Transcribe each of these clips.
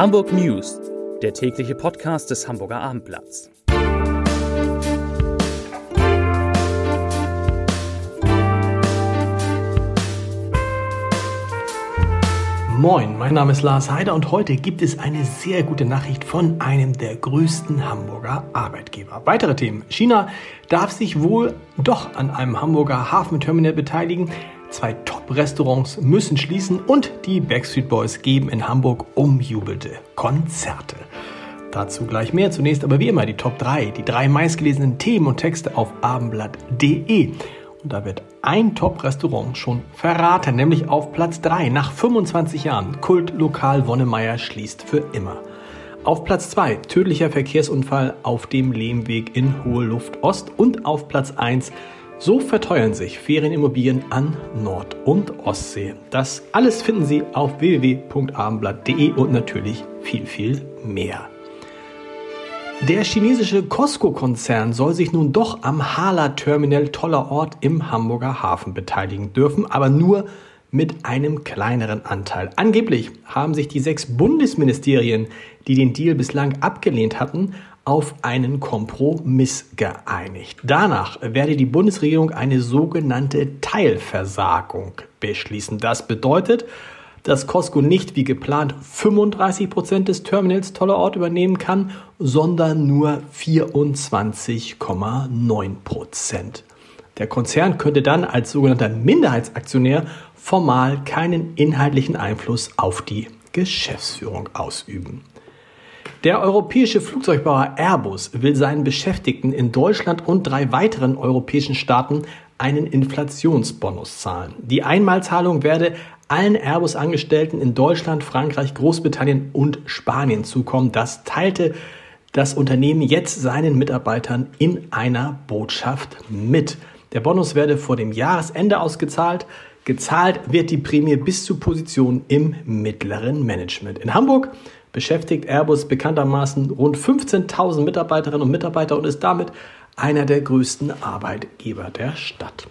Hamburg News, der tägliche Podcast des Hamburger Abendblatts. Moin, mein Name ist Lars Heider und heute gibt es eine sehr gute Nachricht von einem der größten Hamburger Arbeitgeber. Weitere Themen. China darf sich wohl doch an einem Hamburger Hafenterminal beteiligen. Zwei Top-Restaurants müssen schließen und die Backstreet Boys geben in Hamburg umjubelte Konzerte. Dazu gleich mehr. Zunächst aber wie immer die Top 3, die drei meistgelesenen Themen und Texte auf abendblatt.de. Und da wird ein Top-Restaurant schon verraten, nämlich auf Platz 3 nach 25 Jahren. Kultlokal Wonnemeier schließt für immer. Auf Platz 2 tödlicher Verkehrsunfall auf dem Lehmweg in Hohe Luft Ost und auf Platz 1 so verteuern sich Ferienimmobilien an Nord- und Ostsee. Das alles finden Sie auf www.abendblatt.de und natürlich viel, viel mehr. Der chinesische Costco-Konzern soll sich nun doch am Hala-Terminal toller Ort im Hamburger Hafen beteiligen dürfen, aber nur mit einem kleineren Anteil. Angeblich haben sich die sechs Bundesministerien, die den Deal bislang abgelehnt hatten, auf einen Kompromiss geeinigt. Danach werde die Bundesregierung eine sogenannte Teilversagung beschließen. Das bedeutet, dass Costco nicht wie geplant 35 Prozent des Terminals Tollerort übernehmen kann, sondern nur 24,9 Prozent. Der Konzern könnte dann als sogenannter Minderheitsaktionär formal keinen inhaltlichen Einfluss auf die Geschäftsführung ausüben. Der europäische Flugzeugbauer Airbus will seinen Beschäftigten in Deutschland und drei weiteren europäischen Staaten einen Inflationsbonus zahlen. Die Einmalzahlung werde allen Airbus-Angestellten in Deutschland, Frankreich, Großbritannien und Spanien zukommen. Das teilte das Unternehmen jetzt seinen Mitarbeitern in einer Botschaft mit. Der Bonus werde vor dem Jahresende ausgezahlt. Gezahlt wird die Prämie bis zu Positionen im mittleren Management. In Hamburg beschäftigt Airbus bekanntermaßen rund 15.000 Mitarbeiterinnen und Mitarbeiter und ist damit einer der größten Arbeitgeber der Stadt.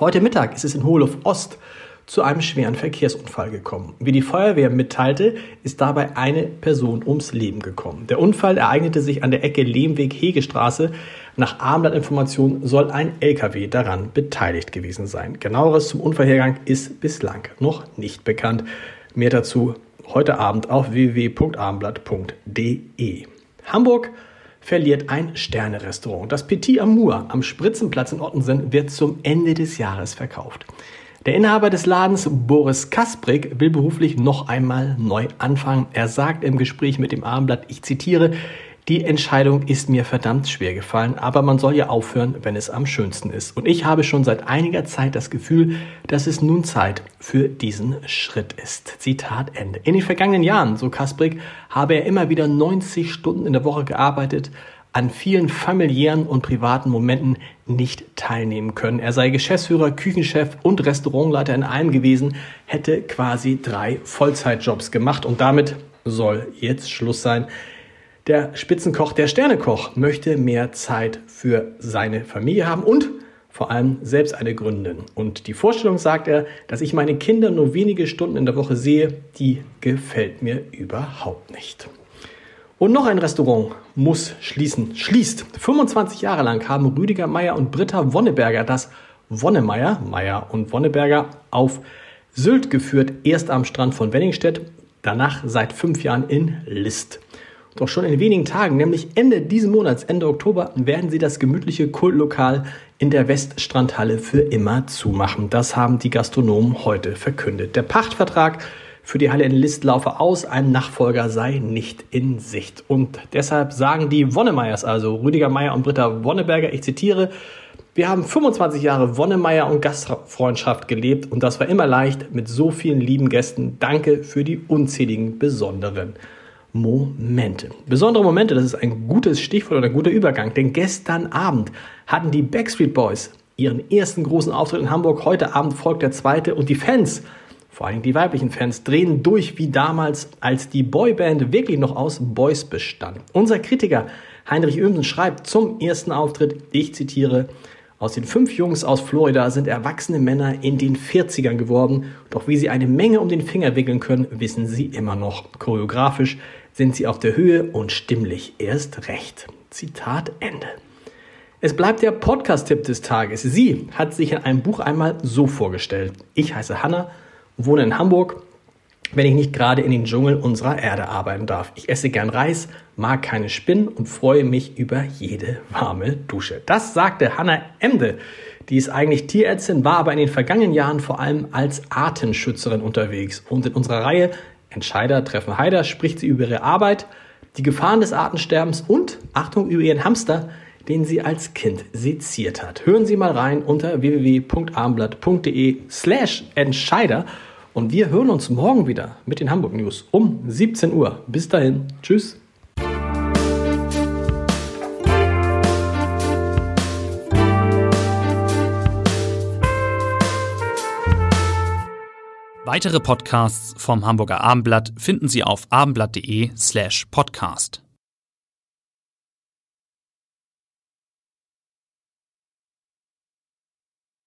Heute Mittag ist es in Hohlof Ost zu einem schweren Verkehrsunfall gekommen. Wie die Feuerwehr mitteilte, ist dabei eine Person ums Leben gekommen. Der Unfall ereignete sich an der Ecke Lehmweg-Hegestraße. Nach Abendblattinformationen soll ein LKW daran beteiligt gewesen sein. Genaueres zum Unfallhergang ist bislang noch nicht bekannt. Mehr dazu heute Abend auf www.abendblatt.de. Hamburg verliert ein Sternerestaurant. Das Petit Amour am Spritzenplatz in Ottensen wird zum Ende des Jahres verkauft. Der Inhaber des Ladens, Boris Kasprik, will beruflich noch einmal neu anfangen. Er sagt im Gespräch mit dem Abendblatt, ich zitiere, die Entscheidung ist mir verdammt schwer gefallen, aber man soll ja aufhören, wenn es am schönsten ist. Und ich habe schon seit einiger Zeit das Gefühl, dass es nun Zeit für diesen Schritt ist. Zitat Ende. In den vergangenen Jahren, so Kasprik, habe er immer wieder 90 Stunden in der Woche gearbeitet, an vielen familiären und privaten Momenten nicht teilnehmen können. Er sei Geschäftsführer, Küchenchef und Restaurantleiter in einem gewesen, hätte quasi drei Vollzeitjobs gemacht und damit soll jetzt Schluss sein. Der Spitzenkoch, der Sternekoch, möchte mehr Zeit für seine Familie haben und vor allem selbst eine gründen. Und die Vorstellung, sagt er, dass ich meine Kinder nur wenige Stunden in der Woche sehe, die gefällt mir überhaupt nicht. Und noch ein Restaurant muss schließen. Schließt. 25 Jahre lang haben Rüdiger Meier und Britta Wonneberger das Wonnemeier, Meier und Wonneberger auf Sylt geführt, erst am Strand von Wenningstedt, danach seit fünf Jahren in List. Doch schon in wenigen Tagen, nämlich Ende diesen Monats, Ende Oktober, werden sie das gemütliche Kultlokal in der Weststrandhalle für immer zumachen. Das haben die Gastronomen heute verkündet. Der Pachtvertrag für die Halle in List laufe aus, ein Nachfolger sei nicht in Sicht. Und deshalb sagen die Wonnemeyers, also Rüdiger Meier und Britta Wonneberger, ich zitiere, wir haben 25 Jahre Wonnemeier und Gastfreundschaft gelebt und das war immer leicht mit so vielen lieben Gästen. Danke für die unzähligen besonderen Momente. Besondere Momente, das ist ein gutes Stichwort oder ein guter Übergang, denn gestern Abend hatten die Backstreet Boys ihren ersten großen Auftritt in Hamburg. Heute Abend folgt der zweite und die Fans, vor allem die weiblichen Fans, drehen durch wie damals, als die Boyband wirklich noch aus Boys bestand. Unser Kritiker Heinrich Ömsen schreibt zum ersten Auftritt, ich zitiere, Aus den fünf Jungs aus Florida sind erwachsene Männer in den 40ern geworden. Doch wie sie eine Menge um den Finger wickeln können, wissen sie immer noch. Choreografisch sind sie auf der Höhe und stimmlich erst recht. Zitat Ende. Es bleibt der Podcast-Tipp des Tages. Sie hat sich in einem Buch einmal so vorgestellt. Ich heiße Hanna, wohne in Hamburg, wenn ich nicht gerade in den Dschungel unserer Erde arbeiten darf. Ich esse gern Reis, mag keine Spinnen und freue mich über jede warme Dusche. Das sagte Hannah Emde. Die ist eigentlich Tierärztin, war aber in den vergangenen Jahren vor allem als Artenschützerin unterwegs. Und in unserer Reihe Entscheider treffen Heider spricht sie über ihre Arbeit, die Gefahren des Artensterbens und, Achtung, über ihren Hamster, den sie als Kind seziert hat. Hören Sie mal rein unter www.armblatt.de slash Entscheider und wir hören uns morgen wieder mit den Hamburg News um 17 Uhr. Bis dahin. Tschüss. Weitere Podcasts vom Hamburger Abendblatt finden Sie auf abendblatt.de slash podcast.